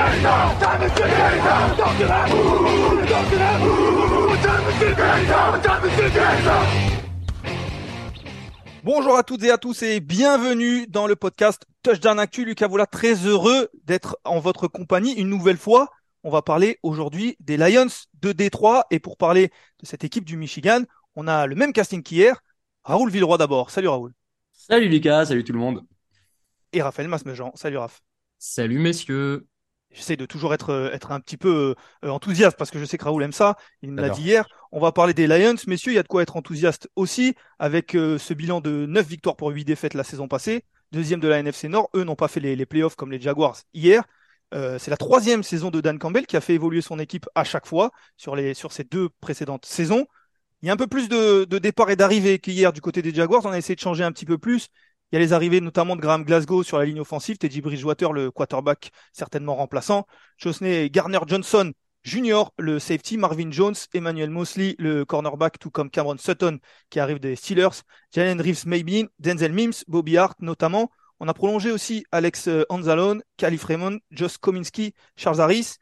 Time is time is time is? Bonjour à toutes et à tous et bienvenue dans le podcast Touchdown Actu. Lucas Voula, très heureux d'être en votre compagnie une nouvelle fois. On va parler aujourd'hui des Lions de Détroit et pour parler de cette équipe du Michigan, on a le même casting qu'hier. Raoul Villeroy d'abord. Salut Raoul. Salut Lucas, salut tout le monde. Et Raphaël Masmejean. Salut Raph. Salut messieurs. J'essaie de toujours être, euh, être un petit peu euh, enthousiaste parce que je sais que Raoul aime ça. Il me l'a dit hier. On va parler des Lions. Messieurs, il y a de quoi être enthousiaste aussi avec euh, ce bilan de 9 victoires pour 8 défaites la saison passée. Deuxième de la NFC Nord. Eux n'ont pas fait les, les playoffs comme les Jaguars hier. Euh, c'est la troisième saison de Dan Campbell qui a fait évoluer son équipe à chaque fois sur, les, sur ces deux précédentes saisons. Il y a un peu plus de, de départs et d'arrivées qu'hier du côté des Jaguars. On a essayé de changer un petit peu plus. Il y a les arrivées notamment de Graham Glasgow sur la ligne offensive, Teddy Bridgewater, le quarterback certainement remplaçant, Chosney Garner Johnson Jr., le safety, Marvin Jones, Emmanuel Mosley, le cornerback, tout comme Cameron Sutton qui arrive des Steelers, Jalen Reeves Maybin, Denzel Mims, Bobby Hart notamment. On a prolongé aussi Alex euh, Anzalone, Calif Raymond, Josh Kominski, Charles Harris.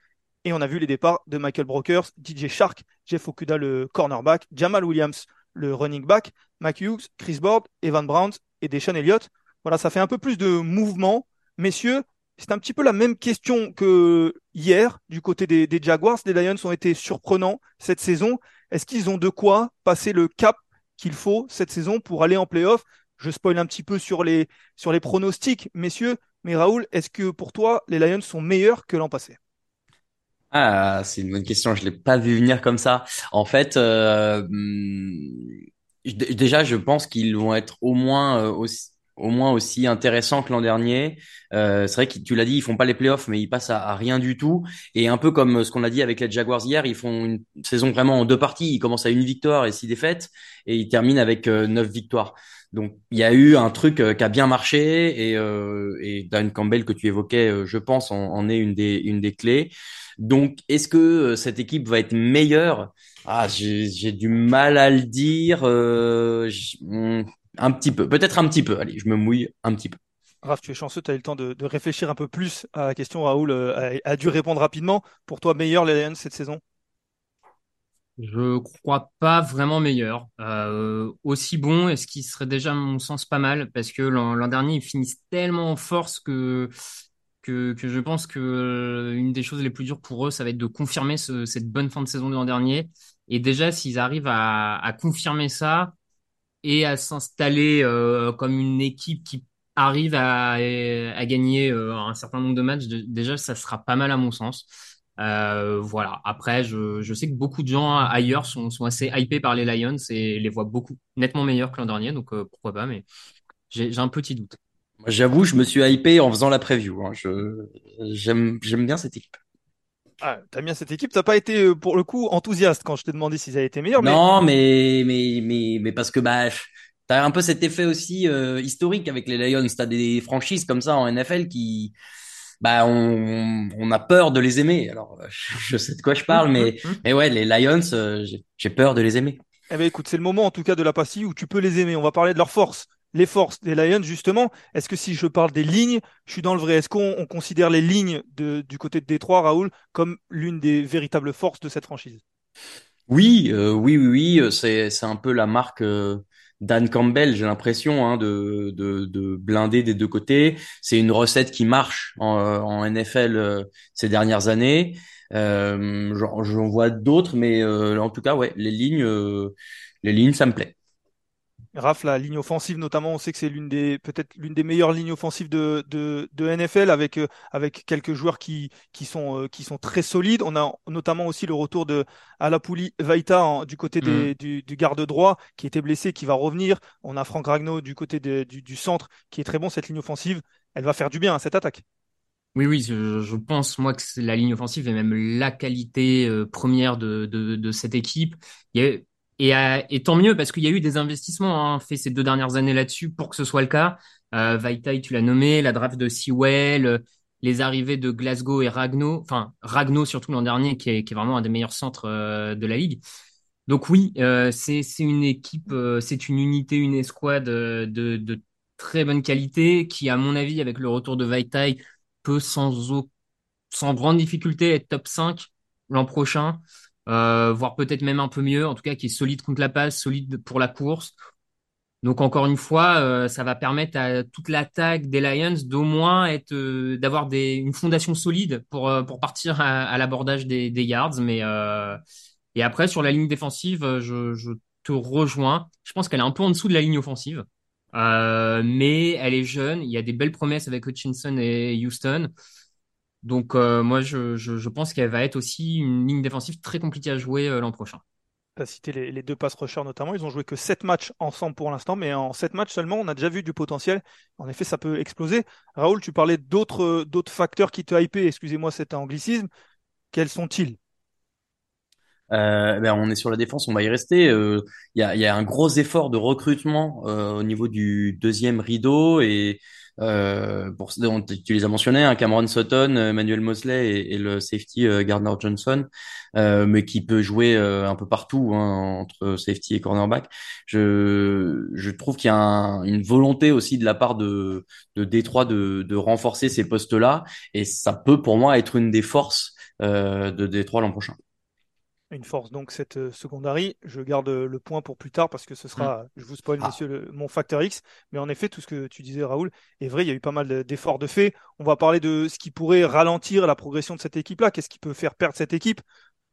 Et on a vu les départs de Michael Brokers, DJ Shark, Jeff Okuda, le cornerback, Jamal Williams, le running back, Mike Hughes, Chris Board, Evan Brown et Deshaun Elliott. Voilà, ça fait un peu plus de mouvement. Messieurs, c'est un petit peu la même question que hier du côté des, des Jaguars. Les Lions ont été surprenants cette saison. Est-ce qu'ils ont de quoi passer le cap qu'il faut cette saison pour aller en playoff? Je spoil un petit peu sur les, sur les pronostics, messieurs. Mais Raoul, est-ce que pour toi, les Lions sont meilleurs que l'an passé? Ah, c'est une bonne question, je l'ai pas vu venir comme ça. En fait, euh, d- déjà, je pense qu'ils vont être au moins euh, aussi, au moins aussi intéressants que l'an dernier. Euh, c'est vrai que tu l'as dit, ils font pas les playoffs, mais ils passent à, rien du tout. Et un peu comme ce qu'on a dit avec les Jaguars hier, ils font une saison vraiment en deux parties. Ils commencent à une victoire et six défaites, et ils terminent avec neuf victoires. Donc, il y a eu un truc euh, qui a bien marché, et, euh, et Dan Campbell que tu évoquais, euh, je pense, en, est une des, une des clés. Donc, est-ce que cette équipe va être meilleure? Ah, j'ai, du mal à le dire. hmm, un petit peu, peut-être un petit peu. Allez, je me mouille un petit peu. Raph, tu es chanceux, tu as eu le temps de, réfléchir un peu plus à la question. Raoul a, a dû répondre rapidement. Pour toi, meilleur les cette saison? Je crois pas vraiment meilleur. Euh, aussi bon, et ce qui serait déjà, à mon sens, pas mal, parce que l'an dernier, ils finissent tellement en force que, que, je pense que euh, une des choses les plus dures pour eux, ça va être de confirmer ce- cette bonne fin de saison de l'an dernier. Et déjà, s'ils arrivent à, confirmer ça et à s'installer euh, comme une équipe qui arrive à, gagner un certain nombre de matchs, déjà, ça sera pas mal à mon sens. Euh, voilà. Après, je, je sais que beaucoup de gens ailleurs sont, sont assez hypés par les Lions et les voient beaucoup nettement meilleurs que l'an dernier, donc euh, pourquoi pas, mais j'ai un petit doute. J'avoue, je me suis hypé en faisant la preview. hein. J'aime, bien cette équipe. Ah, t'as bien cette équipe. T'as pas été euh, pour le coup enthousiaste quand je t'ai demandé s'ils avaient été meilleurs, mais Non, mais, mais, mais, mais parce que bah, t'as un peu cet effet aussi euh, historique avec les Lions. T'as des franchises comme ça en NFL qui, bah, on, on a peur de les aimer. Alors, euh, je sais de quoi je parle, mais, mais ouais, les Lions, euh, j'ai peur de les aimer. Eh ben écoute, c'est le moment en tout cas de la pastille où tu peux les aimer. On va parler de leurs forces. Les forces des Lions, justement. Est-ce que si je parle des lignes, je suis dans le vrai? Est-ce qu'on on considère les lignes de, du côté de Détroit, Raoul, comme l'une des véritables forces de cette franchise? Oui, euh, oui, oui, oui, c'est c'est un peu la marque, euh, Dan Campbell, j'ai l'impression, hein, de, de, de blinder des deux côtés. C'est une recette qui marche en, en NFL euh, ces dernières années. Euh, J'en vois d'autres, mais euh, en tout cas, ouais, les lignes, euh, les lignes, ça me plaît. Raph, la ligne offensive notamment, on sait que c'est l'une des peut-être l'une des meilleures lignes offensives de, de, de NFL avec, euh, avec quelques joueurs qui, qui, sont, euh, qui sont très solides. On a notamment aussi le retour de Alapouli Vaita en, du côté des, mm. du, du, garde droit qui était blessé, qui va revenir. On a Franck Ragno du côté de, du, du, centre qui est très bon. Cette ligne offensive, elle va faire du bien à cette attaque. Oui, oui, je, je pense moi que c'est la ligne offensive et même la qualité euh, première de, de, de, cette équipe. Il y a, et, euh, et, tant mieux parce qu'il y a eu des investissements hein, faits ces deux dernières années là-dessus pour que ce soit le cas. Euh, Vaitai, tu l'as nommé, la draft de Sewell, euh, les arrivées de Glasgow et Ragno, enfin Ragno surtout l'an dernier qui est, vraiment un des meilleurs centres euh, de la ligue. Donc oui, euh, c'est une équipe, c'est une unité, une escouade de, de, très bonne qualité qui, à mon avis, avec le retour de Vaitai, peut sans, sans grande difficulté être top 5 l'an prochain euh, voire peut-être même un peu mieux, en tout cas qui est solide contre la passe, solide pour la course. Donc encore une fois, euh, ça va permettre à toute l'attaque des Lions d'au moins être, euh, d'avoir des, une fondation solide pour euh, pour partir à, à l'abordage des, des, yards. Mais euh, et après sur la ligne défensive, je, je te rejoins. Je pense qu'elle est un peu en dessous de la ligne offensive, mais elle est jeune. Il y a des belles promesses avec Hutchinson et Houston. Donc euh, moi, je, je, je pense qu'elle va être aussi une ligne défensive très compliquée à jouer euh, l'an prochain. Tu as cité les, les deux pass rushers notamment. Ils ont joué que 7 matchs ensemble pour l'instant, mais en 7 matchs seulement, on a déjà vu du potentiel. En effet, ça peut exploser. Raoul, tu parlais d'autres d'autres facteurs qui te hypaient. Excusez-moi, c'est un anglicisme. Quels sont-ils? Euh, ben on est sur la défense, on va y rester. Il euh, y, a, y, a, un gros effort de recrutement euh, au niveau du deuxième rideau et euh, pour, tu les as mentionnés, hein, Cameron Sutton, Emmanuel Mosley et, et le safety euh, Gardner Johnson, euh, mais qui peut jouer un peu partout hein, entre safety et cornerback. Je, je trouve qu'il y a un, une volonté aussi de la part de, de Détroit de, de renforcer ces postes-là et ça peut pour moi être une des forces de Détroit l'an prochain une force donc cette euh, secondary. Je garde euh, le point pour plus tard parce que ce sera, mm. je vous spoil, ah. messieurs, mon facteur X. Mais en effet, tout ce que tu disais, Raoul, est vrai. Il y a eu pas mal d'efforts de fait. On va parler de ce qui pourrait ralentir la progression de cette équipe-là. Qu'est-ce qui peut faire perdre cette équipe?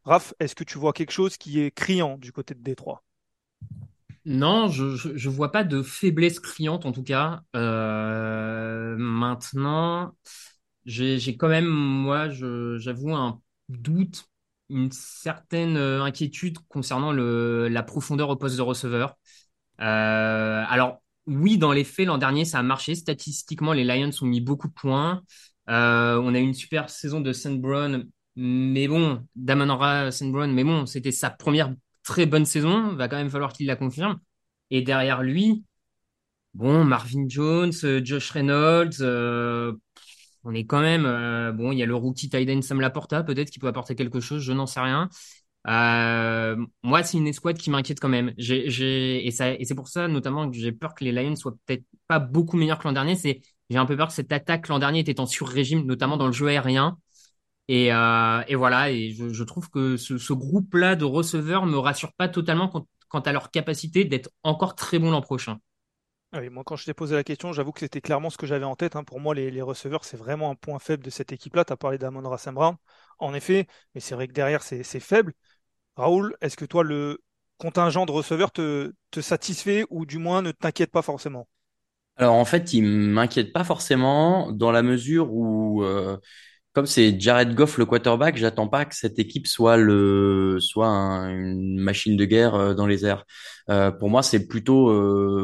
Raph, est-ce que tu vois quelque chose qui est criant du côté de Détroit? Non, je, je, vois pas de faiblesse criante en tout cas. Euh, maintenant, j'ai quand même, moi, j'avoue un doute une certaine euh, inquiétude concernant la profondeur au poste de receveur. Euh, alors, oui, dans les faits, l'an dernier, ça a marché. Statistiquement, les Lions ont mis beaucoup de points. Euh, on a eu une super saison de St. Brown, mais bon, Damon Ra St. Brown, mais bon, c'était sa première très bonne saison. Va quand même falloir qu'il la confirme. Et derrière lui, bon, Marvin Jones, Josh Reynolds, on est quand même euh, bon. Il y a le rookie Tyden Sam Laporta, peut-être qui peut apporter quelque chose. Je n'en sais rien. Euh, moi, c'est une escouade qui m'inquiète quand même. Et, c'est pour ça notamment que j'ai peur que les Lions soient peut-être pas beaucoup meilleurs que l'an dernier. J'ai un peu peur que cette attaque l'an dernier était en sur-régime, notamment dans le jeu aérien. Et, euh, voilà. Je, trouve que ce, groupe-là de receveurs me rassure pas totalement quant à leur capacité d'être encore très bon l'an prochain. Ah oui, moi, quand je t'ai posé la question, j'avoue que c'était clairement ce que j'avais en tête. Hein. Pour moi, les, receveurs, c'est vraiment un point faible de cette équipe-là. Tu as parlé d'Amon Rassembrand, en effet, mais c'est vrai que derrière, c'est faible. Raoul, est-ce que toi, le contingent de receveurs te, satisfait ou du moins ne t'inquiète pas forcément? Alors, en fait, il m'inquiète pas forcément dans la mesure où euh, comme c'est Jared Goff le quarterback, j'attends pas que cette équipe soit le soit une machine de guerre euh, dans les airs. Euh, pour moi, c'est plutôt euh,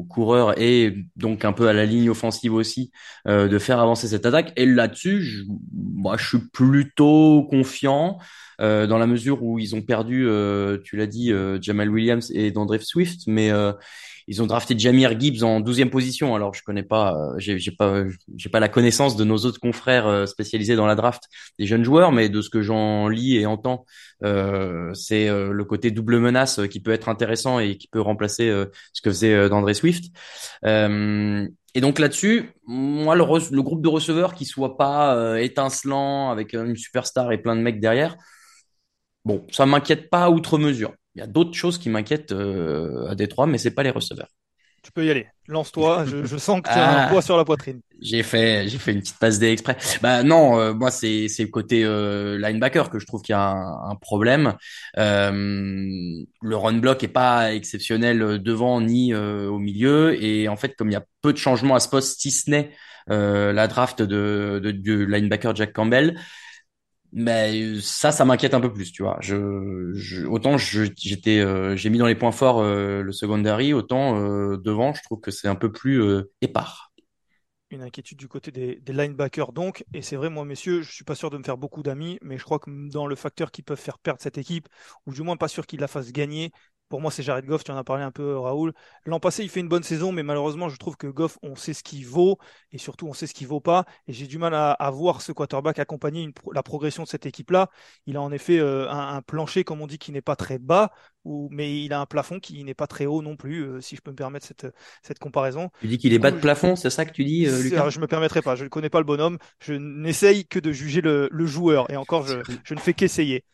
aux coureurs et donc un peu à la ligne offensive aussi euh, de faire avancer cette attaque. Et là-dessus, moi, je suis plutôt confiant euh, dans la mesure où ils ont perdu, tu l'as dit, Jamal Williams et Dandre Swift, mais ils ont drafté Jamir Gibbs en 12e position. Alors, je connais pas, euh, j'ai pas, j'ai pas la connaissance de nos autres confrères euh, spécialisés dans la draft des jeunes joueurs, mais de ce que j'en lis et entends, euh, c'est euh, le côté double menace qui peut être intéressant et qui peut remplacer ce que faisait d'André Swift. et donc là-dessus, moi, le, le, groupe de receveurs qui soit pas étincelant avec une superstar et plein de mecs derrière, bon, ça m'inquiète pas outre mesure. il y a d'autres choses qui m'inquiètent euh, à Détroit, mais c'est pas les receveurs. Tu peux y aller. Lance-toi. Je, je, sens que tu as un Ah. poids sur la poitrine. J'ai fait, j'ai fait une petite passe D exprès. Bah non, euh, moi c'est c'est le côté euh, linebacker que je trouve qu'il y a un, un problème. Euh, le run block est pas exceptionnel devant ni euh, au milieu et en fait comme il y a peu de changements à ce poste, si ce n'est euh, la draft de, de du linebacker Jack Campbell, mais ça, ça m'inquiète un peu plus, tu vois. Autant j'étais, euh, j'ai mis dans les points forts euh, le secondary, autant euh, devant, je trouve que c'est un peu plus euh, épars. Une inquiétude du côté des, des linebackers donc. Et c'est vrai, moi, messieurs, je suis pas sûr de me faire beaucoup d'amis, mais je crois que dans le facteur qui peut faire perdre cette équipe, ou du moins pas sûr qu'il la fasse gagner, pour moi, c'est Jared Goff. Tu en as parlé un peu, Raoul. L'an passé, il fait une bonne saison, mais malheureusement, je trouve que Goff, on sait ce qu'il vaut, et surtout, on sait ce qu'il vaut pas. Et j'ai du mal à, à voir ce quarterback accompagner une la progression de cette équipe-là. Il a en effet euh, un, un plancher, comme on dit, qui n'est pas très bas, ou, mais il a un plafond qui n'est pas très haut non plus, euh, si je peux me permettre cette, cette comparaison. Tu dis qu'il est bas de plafond, c'est ça que tu dis, euh, Lucas? je me permettrai pas, je ne connais pas le bonhomme, je n'essaye que de juger le, le joueur, et encore, je, je ne fais qu'essayer.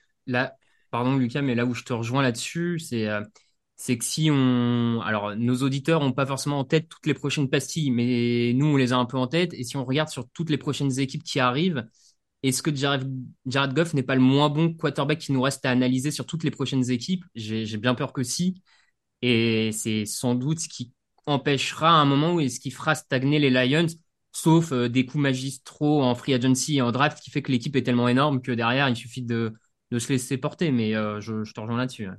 Pardon Lucas, mais là où je te rejoins là-dessus, c'est euh, que si on, alors nos auditeurs ont pas forcément en tête toutes les prochaines pastilles, mais nous on les a un peu en tête. Et si on regarde sur toutes les prochaines équipes qui arrivent, est-ce que Jared, Goff n'est pas le moins bon quarterback qui nous reste à analyser sur toutes les prochaines équipes? J'ai bien peur que si. Et c'est sans doute ce qui empêchera un moment où est-ce qui fera stagner les Lions, sauf euh, des coups magistraux en free agency et en draft qui fait que l'équipe est tellement énorme que derrière il suffit de de se laisser porter, mais euh, je, je te rejoins là-dessus. ouais.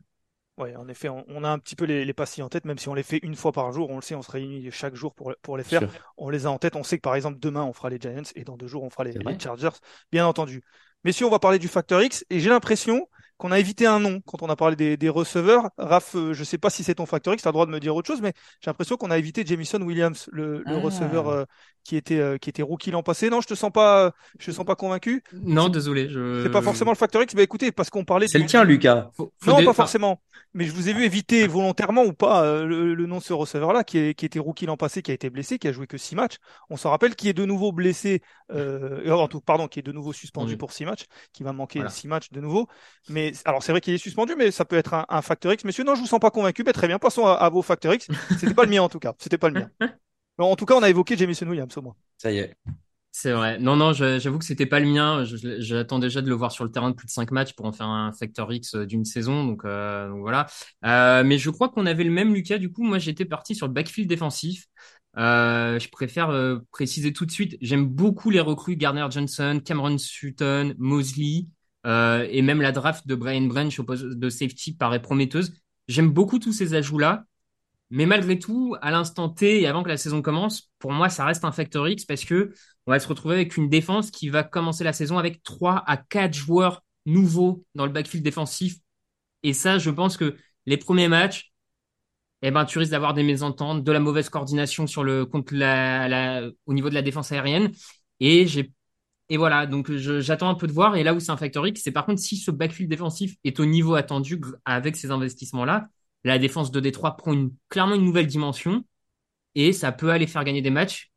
Ouais, en effet, on, on a un petit peu les, les pastilles en tête, même si on les fait une fois par jour, on le sait, on se réunit chaque jour pour, pour les faire. On les a en tête, on sait que par exemple demain on fera les Giants et dans deux jours on fera les, les Chargers, bien entendu. Messieurs, on va parler du facteur X et j'ai l'impression qu'on a évité un nom quand on a parlé des, des receveurs. Raph, euh, je sais pas si c'est ton facteur X, tu as le droit de me dire autre chose, mais j'ai l'impression qu'on a évité Jamison Williams, le, le Ah. receveur euh, qui était euh, qui était rookie l'an passé. Non, je te sens pas, je te sens pas convaincu. Non, désolé, je. C'est pas forcément le facteur X, mais écoutez, parce qu'on parlait C'est du- le tien, Lucas. Faut- faut non, pas forcément. Mais je vous ai vu éviter volontairement ou pas euh, le, le nom de ce receveur-là, qui, est- qui était rookie l'an passé, qui a été blessé, qui a joué que six matchs. On s'en rappelle, qui est de nouveau blessé, euh, euh, en tout, pardon, qui est de nouveau suspendu pour six matchs, qui va manquer Voilà. six matchs de nouveau. Mais alors c'est vrai qu'il est suspendu, mais ça peut être un, un facteur X. Messieurs, non, je vous sens pas convaincu. Mais très bien, passons à, à vos facteurs X. C'était pas le mien en tout cas. C'était pas le mien. Mais en tout cas, on a évoqué Jamison Williams au moins. Ça y est. C'est vrai. Non, non, j'avoue que c'était pas le mien. J'attends déjà de le voir sur le terrain de plus de cinq matchs pour en faire un facteur X euh, d'une saison. Donc, euh, donc voilà. Euh, mais je crois qu'on avait le même, Lucas. Du coup, moi, j'étais parti sur le backfield défensif. Euh, je préfère euh, préciser tout de suite. J'aime beaucoup les recrues Gardner Johnson, Cameron Sutton, Mosley, euh, et même la draft de Brian Branch au poste de safety paraît prometteuse. J'aime beaucoup tous ces ajouts-là. Mais malgré tout, à l'instant T et avant que la saison commence, pour moi, ça reste un facteur X parce que on va se retrouver avec une défense qui va commencer la saison avec 3 à 4 joueurs nouveaux dans le backfield défensif. Et ça, je pense que les premiers matchs, eh ben, tu risques d'avoir des mésententes, de la mauvaise coordination sur le, contre la, au niveau de la défense aérienne. Et j'ai, et voilà. Donc, je- j'attends un peu de voir. Et là où c'est un facteur X, c'est par contre, si ce backfield défensif est au niveau attendu avec ces investissements-là, la défense de Détroit prend une, clairement une nouvelle dimension et ça peut aller faire gagner des matchs,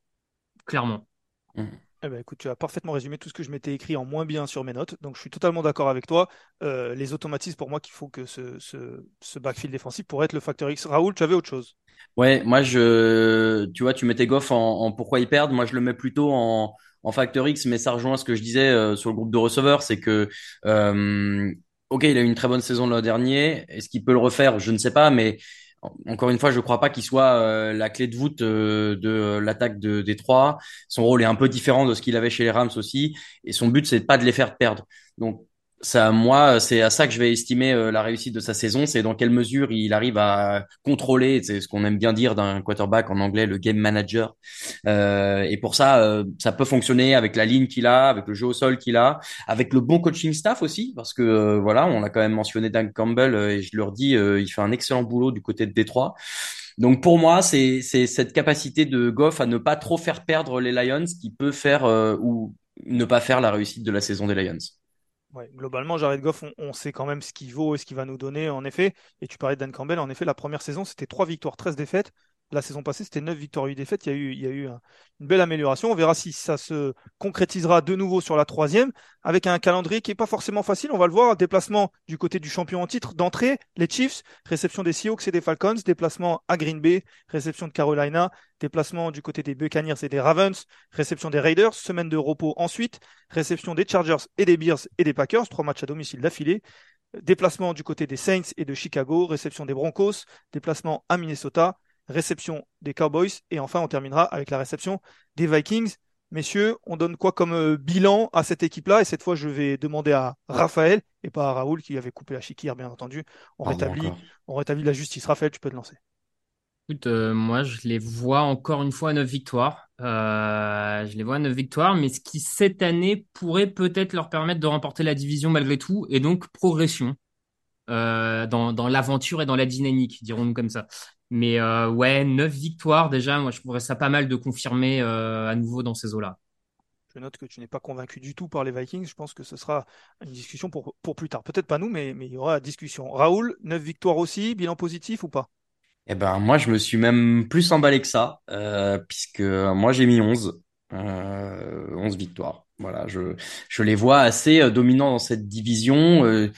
clairement. Eh ben, écoute, tu as parfaitement résumé tout ce que je m'étais écrit en moins bien sur mes notes. Donc, je suis totalement d'accord avec toi. Euh, les automatismes, pour moi, qu'il faut que ce, ce, ce backfield défensif pourrait être le facteur X. Raoul, tu avais autre chose? Ouais, moi je, tu vois, tu mettais Goff en, en pourquoi ils perdent. Moi je le mets plutôt en, en facteur X, mais ça rejoint ce que je disais euh, sur le groupe de receveurs, c'est que, euh, ok, il a eu une très bonne saison l'an dernier. Est-ce qu'il peut le refaire? Je ne sais pas, mais en- encore une fois, je ne crois pas qu'il soit euh, la clé de voûte de l'attaque de Détroit. Son rôle est un peu différent de ce qu'il avait chez les Rams aussi, et son but c'est pas de les faire perdre. Donc ça, moi, c'est à ça que je vais estimer euh, la réussite de sa saison, c'est dans quelle mesure il arrive à contrôler, c'est ce qu'on aime bien dire d'un quarterback en anglais, le game manager. Euh, et pour ça, euh, ça peut fonctionner avec la ligne qu'il a, avec le jeu au sol qu'il a, avec le bon coaching staff aussi, parce que euh, voilà, on a quand même mentionné Dan Campbell euh, et je leur dis, il fait un excellent boulot du côté de Détroit. Donc pour moi, c'est cette capacité de Goff à ne pas trop faire perdre les Lions qui peut faire ou ne pas faire la réussite de la saison des Lions. Ouais, globalement, Jared Goff, on, sait quand même ce qu'il vaut et ce qu'il va nous donner, en effet. Et tu parlais de Dan Campbell, en effet, la première saison, c'était 3 victoires, 13 défaites. La saison passée, c'était 9 victoires, 8 défaites. Il y a eu, il y a eu une belle amélioration. On verra si ça se concrétisera de nouveau sur la troisième, avec un calendrier qui n'est pas forcément facile. On va le voir. Déplacement du côté du champion en titre d'entrée, les Chiefs, réception des Seahawks et des Falcons, déplacement à Green Bay, réception de Carolina, déplacement du côté des Buccaneers et des Ravens, réception des Raiders, semaine de repos ensuite, réception des Chargers et des Bears et des Packers, trois matchs à domicile d'affilée, déplacement du côté des Saints et de Chicago, réception des Broncos, déplacement à Minnesota, réception des Cowboys et enfin on terminera avec la réception des Vikings. Messieurs, on donne quoi comme euh, bilan à cette équipe-là? Et cette fois, je vais demander à Raphaël et pas à Raoul qui avait coupé la chiquire, bien entendu. On, rétablit, on rétablit la justice. Raphaël, tu peux te lancer. Écoute, euh, moi, je les vois encore une fois à 9 victoires. Euh, je les vois à 9 victoires, mais ce qui, cette année, pourrait peut-être leur permettre de remporter la division malgré tout, et donc progression euh, dans, dans l'aventure et dans la dynamique, dirons-nous comme ça. Mais ouais, 9 victoires, déjà, moi, je trouverais ça pas mal de confirmer à nouveau dans ces eaux-là. Je note que tu n'es pas convaincu du tout par les Vikings. Je pense que ce sera une discussion pour, pour plus tard. Peut-être pas nous, mais, mais il y aura discussion. Raoul, 9 victoires aussi, bilan positif ou pas? Eh ben, moi, je me suis même plus emballé que ça, euh, puisque moi, j'ai mis 11, euh, 11 victoires. Voilà, je, je les vois assez euh, dominants dans cette division. Euh,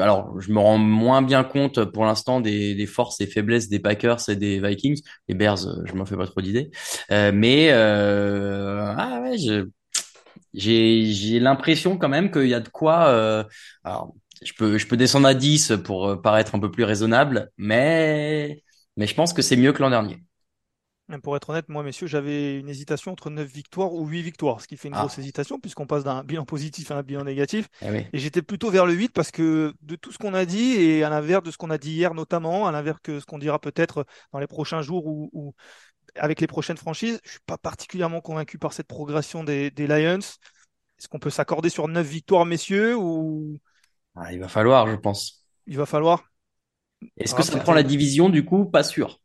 alors, je me rends moins bien compte pour l'instant des, des forces et faiblesses des Packers et des Vikings. Les Bears, euh, je m'en fais pas trop d'idées. Euh, mais ah ouais, j'ai l'impression quand même qu'il y a de quoi. alors, je peux je peux descendre à 10 pour paraître un peu plus raisonnable, mais mais je pense que c'est mieux que l'an dernier. Pour être honnête, moi, messieurs, j'avais une hésitation entre 9 victoires ou 8 victoires, ce qui fait une ah. grosse hésitation puisqu'on passe d'un bilan positif à un bilan négatif. Eh et j'étais plutôt vers le 8 parce que de tout ce qu'on a dit et à l'inverse de ce qu'on a dit hier notamment, à l'inverse de ce qu'on dira peut-être dans les prochains jours ou, avec les prochaines franchises, je suis pas particulièrement convaincu par cette progression des, Lions. Est-ce qu'on peut s'accorder sur 9 victoires, messieurs ou... Ah, il va falloir, je pense. Il va falloir. Est-ce que ça prend la division du coup? Pas sûr.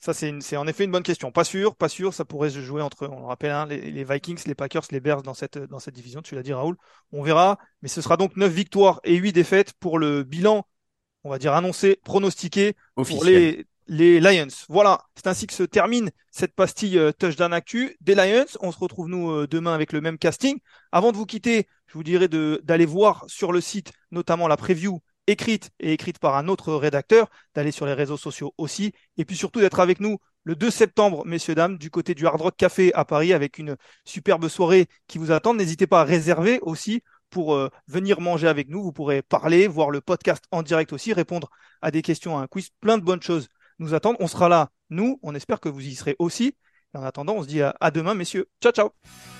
Ça, c'est en effet une bonne question. Pas sûr, pas sûr. Ça pourrait se jouer entre, on le rappelle, hein, les, Vikings, les Packers, les Bears dans cette, dans cette division. Tu l'as dit, Raoul. On verra. Mais ce sera donc 9 victoires et 8 défaites pour le bilan, on va dire annoncé, pronostiqué pour les, les Lions. Voilà. C'est ainsi que se termine cette pastille euh, touchdown actu des Lions. On se retrouve, nous, euh, demain avec le même casting. Avant de vous quitter, je vous dirais d'aller voir sur le site, notamment la preview écrite et écrite par un autre rédacteur, d'aller sur les réseaux sociaux aussi, et puis surtout d'être avec nous le 2 septembre, messieurs, dames, du côté du Hard Rock Café à Paris, avec une superbe soirée qui vous attend. N'hésitez pas à réserver aussi pour euh, venir manger avec nous. Vous pourrez parler, voir le podcast en direct aussi, répondre à des questions, à un quiz. Plein de bonnes choses nous attendent. On sera là, nous. On espère que vous y serez aussi. Et en attendant, on se dit à demain, messieurs. Ciao, ciao.